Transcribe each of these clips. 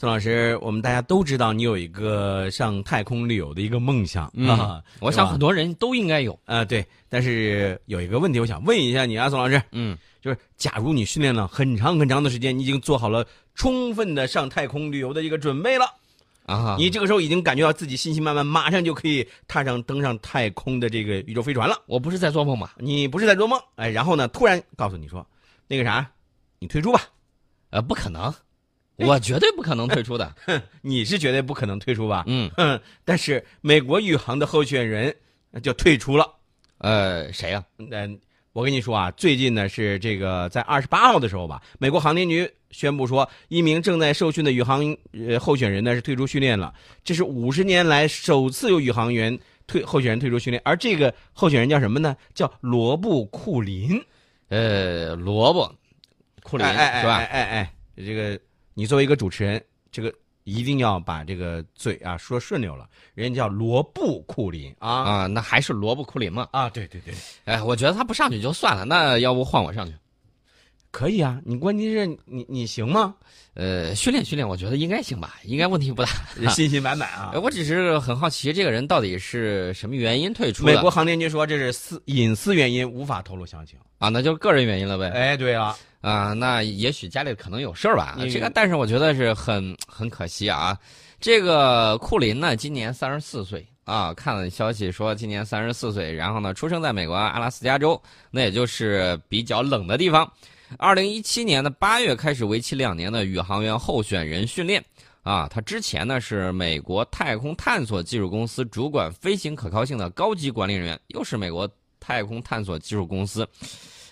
宋老师，我们大家都知道你有一个上太空旅游的一个梦想啊，我想很多人都应该有啊。对，但是有一个问题，我想问一下你啊，宋老师，嗯，就是假如你训练了很长很长的时间，你已经做好了充分的上太空旅游的一个准备了啊，你这个时候已经感觉到自己信心满满，马上就可以踏上登上太空的这个宇宙飞船了。我不是在做梦吧？你不是在做梦？哎，然后呢，突然告诉你说，那个啥，你退出吧。呃，不可能，我绝对不可能退出的。你是绝对不可能退出吧？嗯，但是美国宇航的候选人就退出了。呃，谁呀？嗯，我跟你说啊，最近呢是这个在二十八号的时候吧，美国航天局宣布说，一名正在受训的宇航呃候选人呢是退出训练了。这是五十年来首次有宇航员退候选人退出训练，而这个候选人叫什么呢？叫罗布库林。呃，罗布。库林是吧？哎哎哎，这个你作为一个主持人，这个一定要把这个嘴啊说顺溜了。人家叫罗布库林啊啊，那还是罗布库林吗？啊，对对对。哎，我觉得他不上去就算了，那要不换我上去？可以啊，你关键是你你行吗？呃，训练训练，我觉得应该行吧，应该问题不大，信心满满啊。我只是很好奇，这个人到底是什么原因退出？美国航天局说这是私隐私原因，无法透露详情啊，那就是个人原因了呗。哎，对啊。啊，那也许家里可能有事儿吧。这个，但是我觉得是很很可惜啊。这个库林呢，今年三十四岁啊。看了消息说今年三十四岁，然后呢，出生在美国阿拉斯加州，那也就是比较冷的地方。二零一七年的八月开始为期两年的宇航员候选人训练啊。他之前呢是美国太空探索技术公司主管飞行可靠性的高级管理人员，又是美国太空探索技术公司。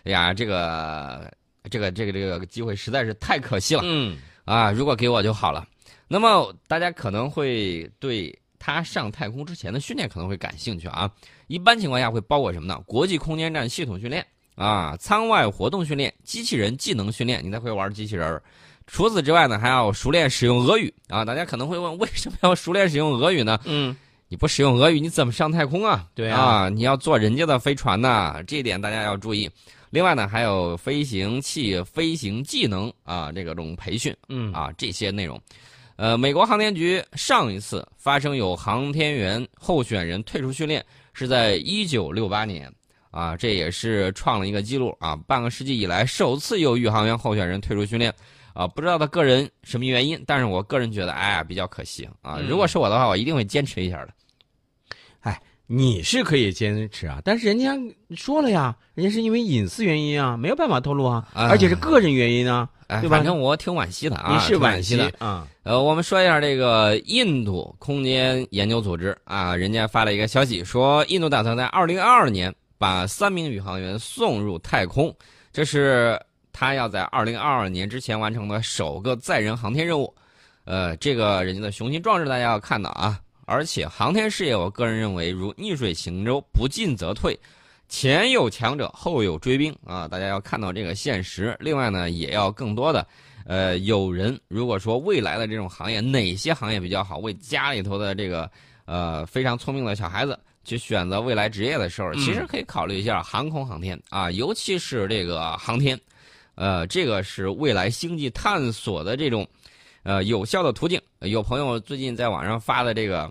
哎呀，这个。这个这个这个机会实在是太可惜了，嗯，啊，如果给我就好了。那么大家可能会对他上太空之前的训练可能会感兴趣啊。一般情况下会包括什么呢？国际空间站系统训练啊，舱外活动训练，机器人技能训练，你才会玩机器人。除此之外呢，还要熟练使用俄语啊。大家可能会问，为什么要熟练使用俄语呢？嗯，你不使用俄语，你怎么上太空啊？对啊，你要坐人家的飞船呐，这一点大家要注意。另外呢，还有飞行器飞行技能啊，这个种培训，嗯啊这些内容，呃，美国航天局上一次发生有航天员候选人退出训练是在一九六八年，啊，这也是创了一个记录啊，半个世纪以来首次有宇航员候选人退出训练，啊，不知道他个人什么原因，但是我个人觉得，哎呀，比较可惜啊，如果是我的话，我一定会坚持一下的。哎你是可以坚持啊，但是人家说了呀，人家是因为隐私原因啊，没有办法透露啊，而且是个人原因啊，对吧？反正我挺惋惜的啊，你是惋惜的啊。呃，我们说一下这个印度空间研究组织啊，人家发了一个消息说，印度打算在二零二二年把三名宇航员送入太空，这是他要在二零二二年之前完成的首个载人航天任务。呃，这个人家的雄心壮志大家要看到啊。而且航天事业，我个人认为如逆水行舟，不进则退，前有强者，后有追兵啊！大家要看到这个现实。另外呢，也要更多的，呃，有人如果说未来的这种行业哪些行业比较好，为家里头的这个呃非常聪明的小孩子去选择未来职业的时候，其实可以考虑一下航空航天啊，尤其是这个航天，呃，这个是未来星际探索的这种呃有效的途径。有朋友最近在网上发的这个。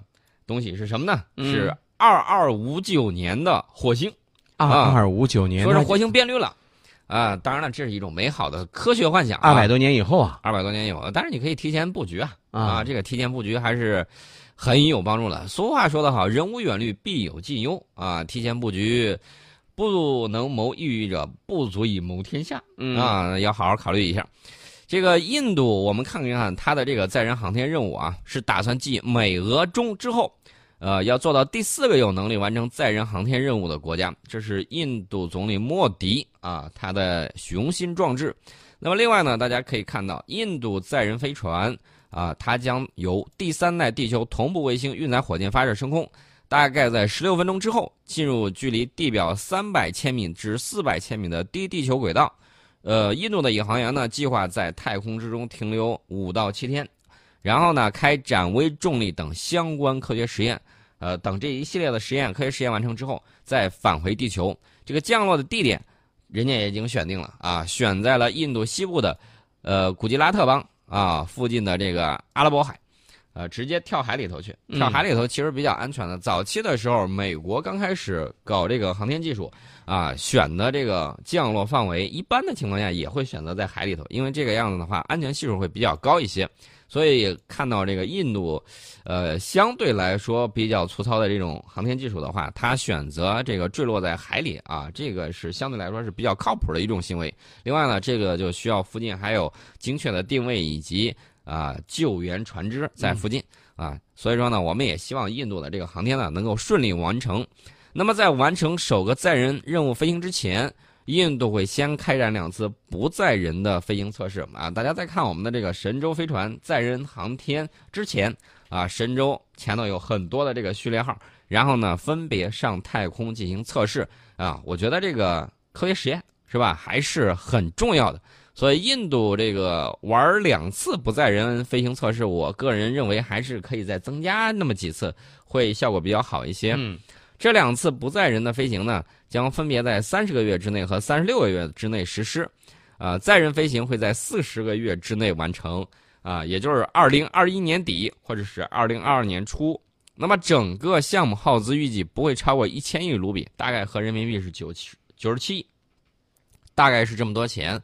东西是什么呢？是二二五九年的火星，二二五九年说是火星变绿了，啊，当然了，这是一种美好的科学幻想。二百多年以后啊，二百多年以后，但是你可以提前布局啊，啊，这个提前布局还是很有帮助的。俗话说得好，人无远虑，必有近忧啊，提前布局不能谋一域者，不足以谋天下啊，要好好考虑一下。这个印度，我们看一看它的这个载人航天任务啊，是打算继美、俄、中之后，呃，要做到第四个有能力完成载人航天任务的国家。这是印度总理莫迪啊，他的雄心壮志。那么另外呢，大家可以看到，印度载人飞船啊，它将由第三代地球同步卫星运载火箭发射升空，大概在十六分钟之后，进入距离地表三百千米至四百千米的低地球轨道。呃，印度的宇航员呢，计划在太空之中停留五到七天，然后呢，开展微重力等相关科学实验。呃，等这一系列的实验科学实验完成之后，再返回地球。这个降落的地点，人家也已经选定了啊，选在了印度西部的，呃，古吉拉特邦啊附近的这个阿拉伯海，呃，直接跳海里头去。跳海里头其实比较安全的。早期的时候，美国刚开始搞这个航天技术啊，选的这个降落范围，一般的情况下也会选择在海里头，因为这个样子的话，安全系数会比较高一些。所以看到这个印度，呃，相对来说比较粗糙的这种航天技术的话，它选择这个坠落在海里啊，这个是相对来说是比较靠谱的一种行为。另外呢，这个就需要附近还有精确的定位以及啊救援船只在附近啊，所以说呢，我们也希望印度的这个航天呢能够顺利完成。那么在完成首个载人任务飞行之前。印度会先开展两次不载人的飞行测试啊！大家在看我们的这个神舟飞船载人航天之前啊，神舟前头有很多的这个序列号，然后呢分别上太空进行测试啊。我觉得这个科学实验是吧，还是很重要的。所以印度这个玩两次不载人飞行测试，我个人认为还是可以再增加那么几次，会效果比较好一些。嗯。这两次不载人的飞行呢，将分别在三十个月之内和三十六个月之内实施，啊，载人飞行会在四十个月之内完成，啊，也就是二零二一年底或者是二零二二年初。那么整个项目耗资预计不会超过一千亿卢比，大概合人民币是九七九十七亿，大概是这么多钱。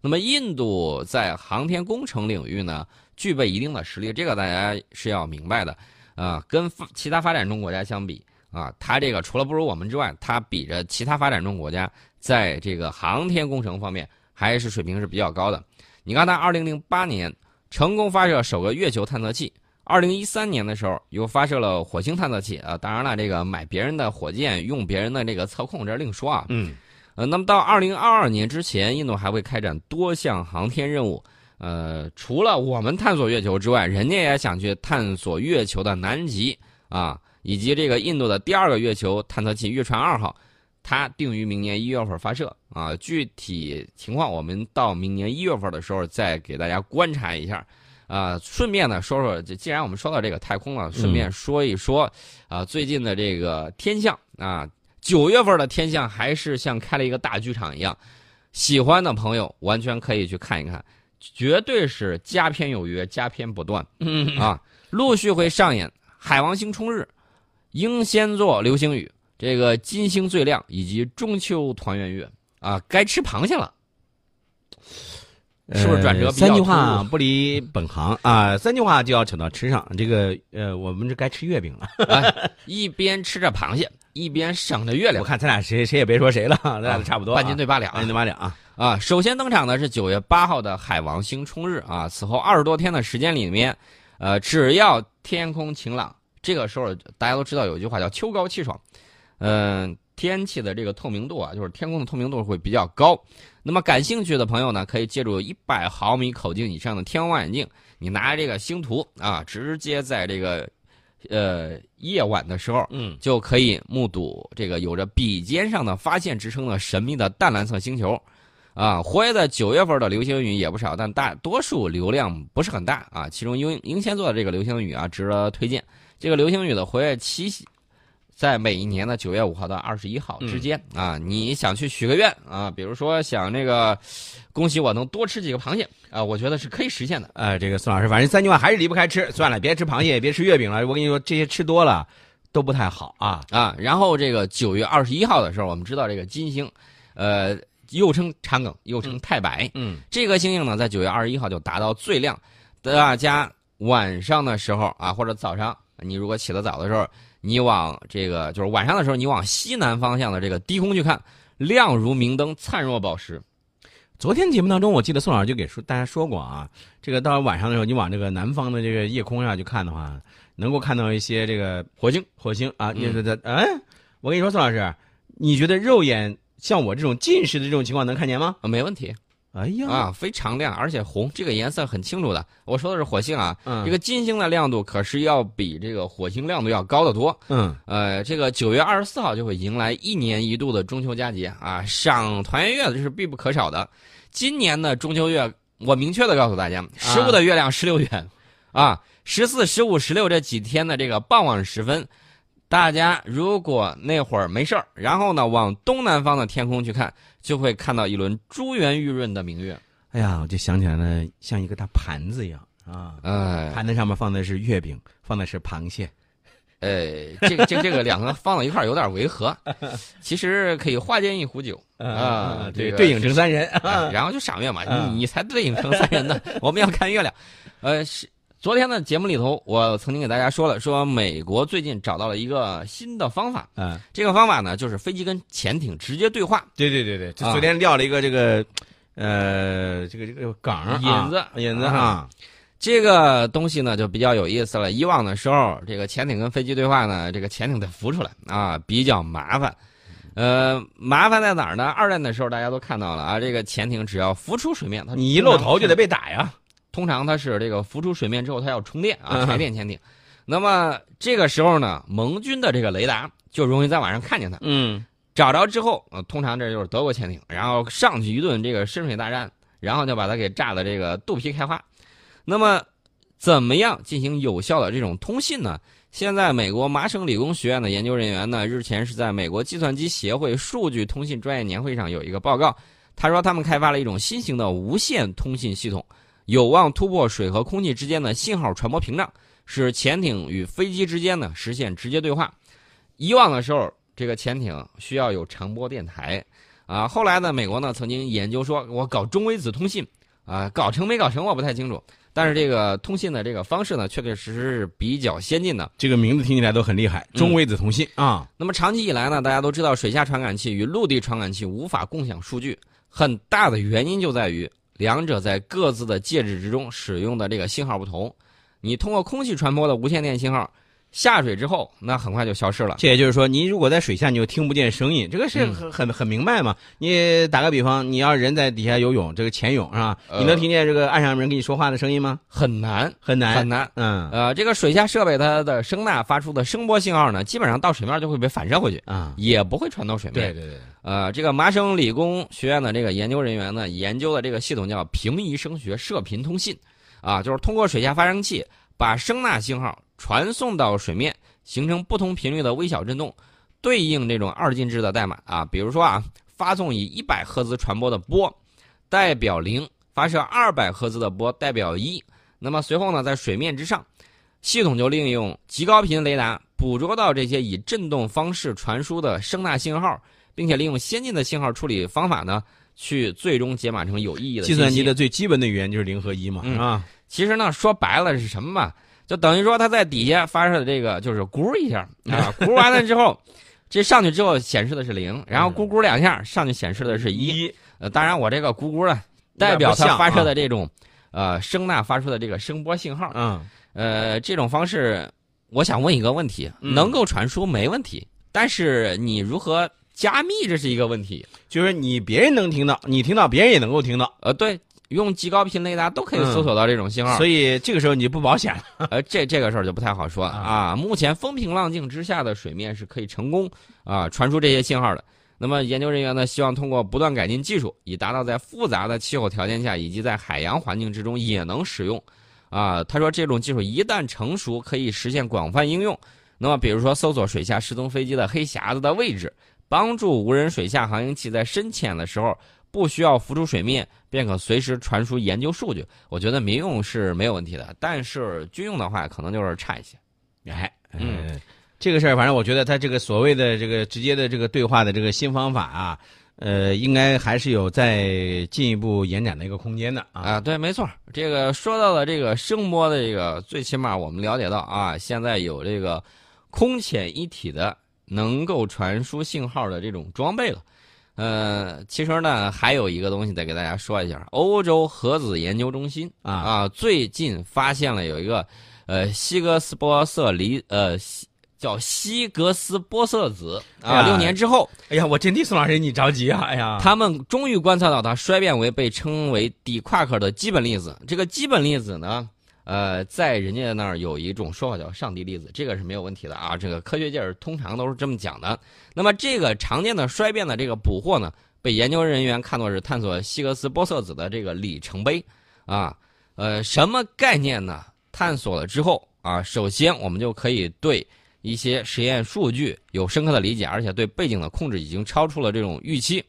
那么印度在航天工程领域呢，具备一定的实力，这个大家是要明白的，啊，跟其他发展中国家相比。啊，它这个除了不如我们之外，它比着其他发展中国家，在这个航天工程方面还是水平是比较高的。你看，它二零零八年成功发射首个月球探测器，二零一三年的时候又发射了火星探测器啊。当然了，这个买别人的火箭用别人的这个测控，这另说啊。嗯，呃，那么到二零二二年之前，印度还会开展多项航天任务。呃，除了我们探索月球之外，人家也想去探索月球的南极啊。以及这个印度的第二个月球探测器“月船二号”，它定于明年一月份发射啊。具体情况我们到明年一月份的时候再给大家观察一下啊。顺便呢说说，既然我们说到这个太空了，顺便说一说啊，最近的这个天象啊，九月份的天象还是像开了一个大剧场一样。喜欢的朋友完全可以去看一看，绝对是佳片有约，佳片不断啊，陆续会上演海王星冲日。英仙座流星雨，这个金星最亮，以及中秋团圆月啊，该吃螃蟹了，是不是转折？三句话不离本行啊，三句话就要扯到吃上。这个呃，我们这该吃月饼了，一边吃着螃蟹，一边赏着月亮。我看咱俩谁谁也别说谁了，咱俩差不多。半斤对八两，半斤对八两啊啊！首先登场的是九月八号的海王星冲日啊，此后二十多天的时间里面，呃，只要天空晴朗。这个时候大家都知道有一句话叫“秋高气爽”，嗯，天气的这个透明度啊，就是天空的透明度会比较高。那么感兴趣的朋友呢，可以借助一百毫米口径以上的天文望远镜，你拿这个星图啊，直接在这个呃夜晚的时候，嗯，就可以目睹这个有着“笔尖上的发现”之称的神秘的淡蓝色星球。啊，活跃在九月份的流星雨也不少，但大多数流量不是很大啊。其中英英仙座的这个流星雨啊，值得推荐。这个流星雨的活跃期在每一年的九月五号到二十一号之间啊。你想去许个愿啊，比如说想那个恭喜我能多吃几个螃蟹啊，我觉得是可以实现的。呃，这个孙老师，反正三句话还是离不开吃，算了，别吃螃蟹，别吃月饼了。我跟你说，这些吃多了都不太好啊啊。然后这个九月二十一号的时候，我们知道这个金星，呃。又称长梗，又称太白。嗯，这颗星星呢，在九月二十一号就达到最亮。大家晚上的时候啊，或者早上，你如果起得早的时候，你往这个就是晚上的时候，你往西南方向的这个低空去看，亮如明灯，灿若宝石。昨天节目当中，我记得宋老师就给说大家说过啊，这个到晚上的时候，你往这个南方的这个夜空上去看的话，能够看到一些这个火星，火星啊，你说的，嗯，我跟你说，宋老师，你觉得肉眼？像我这种近视的这种情况能看见吗？啊，没问题。哎呀，啊，非常亮，而且红，这个颜色很清楚的。我说的是火星啊，嗯，这个金星的亮度可是要比这个火星亮度要高得多。嗯，呃，这个九月二十四号就会迎来一年一度的中秋佳节啊，赏团圆月这是必不可少的。今年的中秋月，我明确的告诉大家，十五的月亮十六圆，啊，十四、十五、十六这几天的这个傍晚时分。大家如果那会儿没事儿，然后呢往东南方的天空去看，就会看到一轮珠圆玉润的明月。哎呀，我就想起来了，像一个大盘子一样啊，哎，盘子上面放的是月饼，放的是螃蟹。呃，这个这个这个两个放到一块儿有点违和，其实可以化间一壶酒啊，对，这个对影成三人，啊然后就赏月嘛，啊你你才对影成三人呢。我们要看月亮，呃，是昨天的节目里头，我曾经给大家说了，说美国最近找到了一个新的方法，嗯，这个方法呢就是飞机跟潜艇直接对话，对对对对，昨天撂了一个这个，呃，这个这个梗儿啊引子引子哈啊，这个东西呢就比较有意思了。以往的时候，这个潜艇跟飞机对话呢，这个潜艇得浮出来啊，比较麻烦。呃，麻烦在哪儿呢？二战的时候大家都看到了啊，这个潜艇只要浮出水面，它你一露头就得被打呀。通常它是这个浮出水面之后，它要充电啊，嗯柴电潜艇。那么这个时候呢，盟军的这个雷达就容易在晚上看见它，嗯，找着之后，呃，通常这就是德国潜艇，然后上去一顿这个深水大战，然后就把它给炸的这个肚皮开花。那么，怎么样进行有效的这种通信呢？现在美国麻省理工学院的研究人员呢，日前是在美国计算机协会数据通信专业年会上有一个报告，他说他们开发了一种新型的无线通信系统，有望突破水和空气之间的信号传播屏障，使潜艇与飞机之间呢实现直接对话。以往的时候，这个潜艇需要有长波电台，啊，后来呢，美国呢曾经研究说，我搞中微子通信，啊，搞成没搞成我不太清楚，但是这个通信的这个方式呢，确确实实是比较先进的。这个名字听起来都很厉害，中微子通信啊，那么长期以来呢，大家都知道水下传感器与陆地传感器无法共享数据，很大的原因就在于两者在各自的介质之中使用的这个信号不同。你通过空气传播的无线电信号下水之后，那很快就消失了。这也就是说，你如果在水下，你就听不见声音，这个是嗯很很很明白嘛。你打个比方，你要人在底下游泳，这个潜泳是吧？呃你能听见这个岸上人跟你说话的声音吗？很难，很难，很难。嗯呃，这个水下设备它的声呐发出的声波信号呢，基本上到水面就会被反射回去，啊，也不会传到水面。对对对，呃，这个麻省理工学院的这个研究人员呢，研究的这个系统叫平移声学射频通信，啊，就是通过水下发生器把声呐信号传送到水面，形成不同频率的微小振动，对应这种二进制的代码啊，比如说啊，发送以一百赫兹传播的波，代表零；发射二百赫兹的波，代表一。那么随后呢，在水面之上，系统就利用极高频雷达捕捉到这些以振动方式传输的声呐信号。并且利用先进的信号处理方法呢，去最终解码成有意义的计算机的最基本的语言就是零和一嘛，嗯是吧？其实呢，说白了是什么嘛？就等于说它在底下发射的这个就是咕一下啊，咕完了之后，这上去之后显示的是零，然后咕咕两下上去显示的是一。呃，当然我这个咕咕呢，代表它发射的这种呃声呐发出的这个声波信号。嗯，呃，这种方式，我想问一个问题：嗯能够传输没问题，但是你如何加密这是一个问题。就是你别人能听到，你听到别人也能够听到，呃，对，用极高频雷达都可以搜索到这种信号，所以这个时候你就不保险了。呃，这这个事儿就不太好说啊啊。目前风平浪静之下的水面是可以成功啊传输这些信号的。那么研究人员呢，希望通过不断改进技术，以达到在复杂的气候条件下以及在海洋环境之中也能使用。啊，他说这种技术一旦成熟，可以实现广泛应用。那么，比如说搜索水下失踪飞机的黑匣子的位置，帮助无人水下航行器在深潜的时候不需要浮出水面，便可随时传输研究数据。我觉得民用是没有问题的，但是军用的话可能就是差一些。哎，嗯呃，这个事儿，反正我觉得他这个所谓的这个直接的这个对话的这个新方法啊，呃，应该还是有再进一步延展的一个空间的啊。啊，对，没错。这个说到了这个声波的这个，最起码我们了解到啊，现在有这个空潜一体的能够传输信号的这种装备了。呃，其实呢，还有一个东西得给大家说一下，欧洲核子研究中心啊啊，最近发现了有一个呃希格斯玻色离呃西叫希格斯玻色子啊，六年之后，哎呀，我真替宋老师你着急啊！哎呀，他们终于观测到它衰变为被称为底夸克的基本粒子。这个基本粒子呢，呃，在人家那儿有一种说法叫上帝粒子，这个是没有问题的啊。这个科学界儿通常都是这么讲的。那么这个常见的衰变的这个捕获呢，被研究人员看作是探索希格斯玻色子的这个里程碑啊。呃，什么概念呢？探索了之后啊，首先我们就可以对一些实验数据有深刻的理解，而且对背景的控制已经超出了这种预期。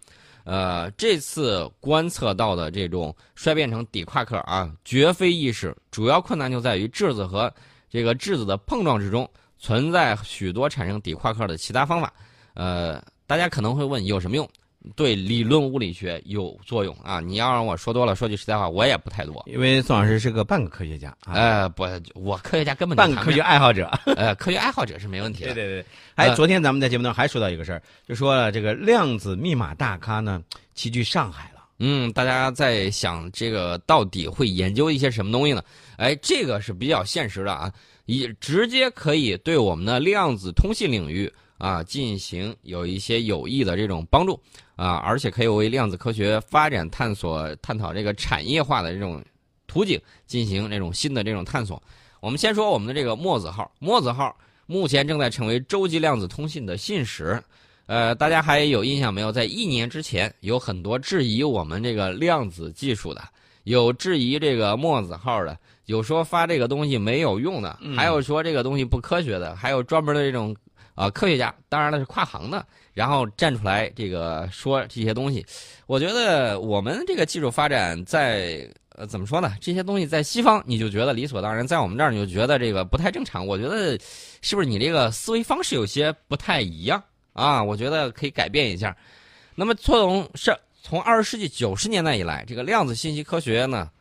呃，这次观测到的这种衰变成底夸克啊，绝非易事。主要困难就在于质子和这个质子的碰撞之中存在许多产生底夸克的其他方法。呃，大家可能会问有什么用？对理论物理学有作用啊！你要让我说多了，说句实在话，我也不太多。因为宋老师是个半个科学家，呃，不，我科学家根本半个科学爱好者，呃，科学爱好者是没问题的。对对对，哎，昨天咱们在节目当中还说到一个事儿，就说了这个量子密码大咖呢齐聚上海了。嗯，大家在想这个到底会研究一些什么东西呢？哎，这个是比较现实的啊，以直接可以对我们的量子通信领域啊进行有一些有益的这种帮助。啊，而且可以为量子科学发展探索、探讨这个产业化的这种途径进行这种新的这种探索。我们先说我们的这个墨子号，墨子号目前正在成为洲际量子通信的信使。呃，大家还有印象没有？在一年之前，有很多质疑我们这个量子技术的，有质疑这个墨子号的，有说发这个东西没有用的，还有说这个东西不科学的，还有专门的这种啊科学家，当然了是跨行的。然后站出来，这个说这些东西，我觉得我们这个技术发展在呃怎么说呢？这些东西在西方你就觉得理所当然，在我们这儿你就觉得这个不太正常。我觉得是不是你这个思维方式有些不太一样啊？我觉得可以改变一下。那么从是从二十世纪九十年代以来，这个量子信息科学呢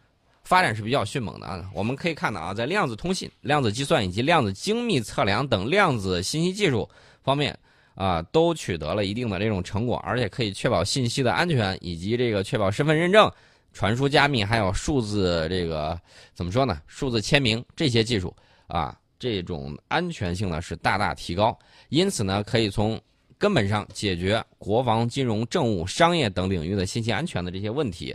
发展是比较迅猛的啊。我们可以看到啊，在量子通信、量子计算以及量子精密测量等量子信息技术方面。啊，都取得了一定的这种成果，而且可以确保信息的安全，以及这个确保身份认证、传输加密，还有数字这个怎么说呢？数字签名这些技术啊，这种安全性呢是大大提高。因此呢，可以从根本上解决国防、金融、政务、商业等领域的信息安全的这些问题。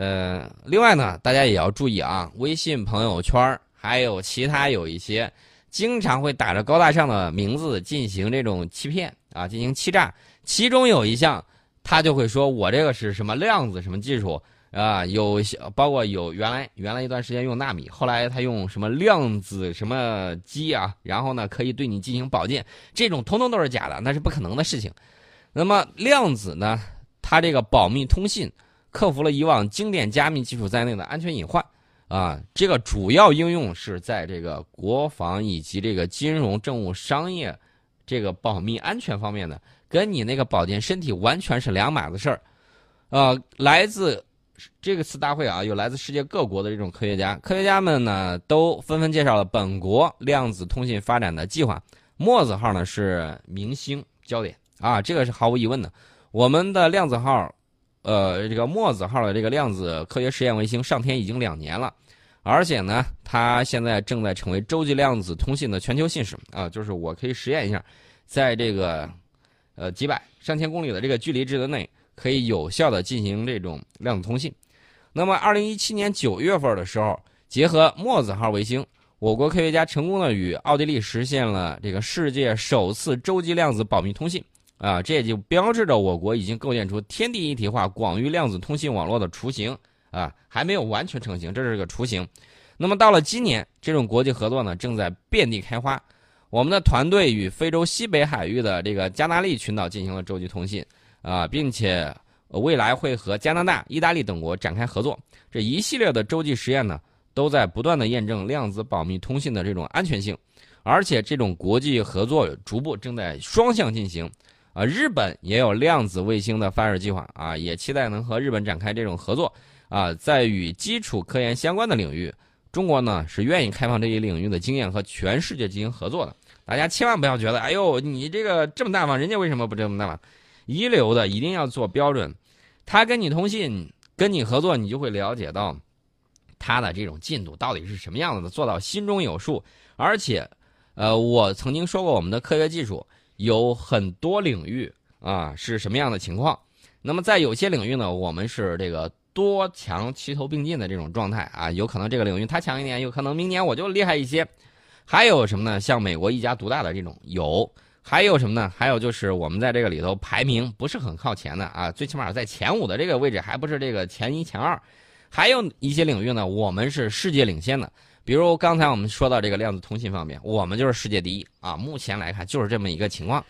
呃，另外呢，大家也要注意啊，微信朋友圈还有其他有一些。经常会打着高大上的名字进行这种欺骗啊，进行欺诈。其中有一项，他就会说我这个是什么量子什么技术啊，有包括有原来原来一段时间用纳米，后来他用什么量子什么机啊，然后呢可以对你进行保健，这种通通都是假的，那是不可能的事情。那么量子呢，它这个保密通信，克服了以往经典加密技术在内的安全隐患。啊，这个主要应用是在这个国防以及这个金融、政务、商业，这个保密安全方面的，跟你那个保健身体完全是两码子事儿。呃，来自这个次大会啊，有来自世界各国的这种科学家，科学家们呢都纷纷介绍了本国量子通信发展的计划。墨子号呢是明星焦点啊，这个是毫无疑问的。我们的量子号。呃，这个墨子号的这个量子科学实验卫星上天已经两年了，而且呢，它现在正在成为洲际量子通信的全球信使啊。就是我可以实验一下，在这个呃几百上千公里的这个距离之内，可以有效的进行这种量子通信。那么，二零一七年九月份的时候，结合墨子号卫星，我国科学家成功的与奥地利实现了这个世界首次洲际量子保密通信。啊，这也就标志着我国已经构建出天地一体化广域量子通信网络的雏形啊，还没有完全成型，这是个雏形。那么到了今年，这种国际合作呢正在遍地开花。我们的团队与非洲西北海域的这个加纳利群岛进行了洲际通信啊，并且未来会和加拿大、意大利等国展开合作。这一系列的洲际实验呢，都在不断的验证量子保密通信的这种安全性，而且这种国际合作逐步正在双向进行。啊，日本也有量子卫星的发射计划啊，也期待能和日本展开这种合作啊。在与基础科研相关的领域，中国呢是愿意开放这一领域的经验和全世界进行合作的。大家千万不要觉得，哎呦，你这个这么大方，人家为什么不这么大方？一流的一定要做标准，他跟你通信、跟你合作，你就会了解到他的这种进度到底是什么样子的，做到心中有数。而且，呃，我曾经说过，我们的科学技术。有很多领域啊是什么样的情况？那么在有些领域呢，我们是这个多强齐头并进的这种状态啊，有可能这个领域它强一点，有可能明年我就厉害一些。还有什么呢？像美国一家独大的这种有，还有什么呢？还有就是我们在这个里头排名不是很靠前的啊，最起码在前五的这个位置，还不是这个前一前二。还有一些领域呢，我们是世界领先的。比如刚才我们说到这个量子通信方面，我们就是世界第一啊！目前来看就是这么一个情况。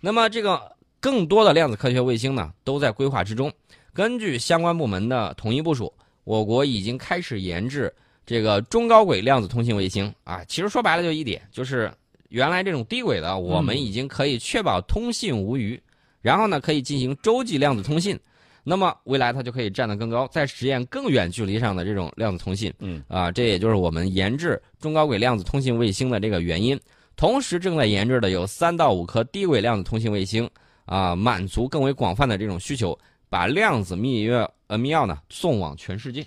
那么这个更多的量子科学卫星呢都在规划之中。根据相关部门的统一部署，我国已经开始研制这个中高轨量子通信卫星啊。其实说白了就一点，就是原来这种低轨的，我们已经可以确保通信无虞，然后呢可以进行洲际量子通信。那么未来它就可以站得更高，在实验更远距离上的这种量子通信。嗯啊，这也就是我们研制中高轨量子通信卫星的这个原因。同时正在研制的有三到五颗低轨量子通信卫星啊，满足更为广泛的这种需求。把量子密钥呃密钥呢送往全世界。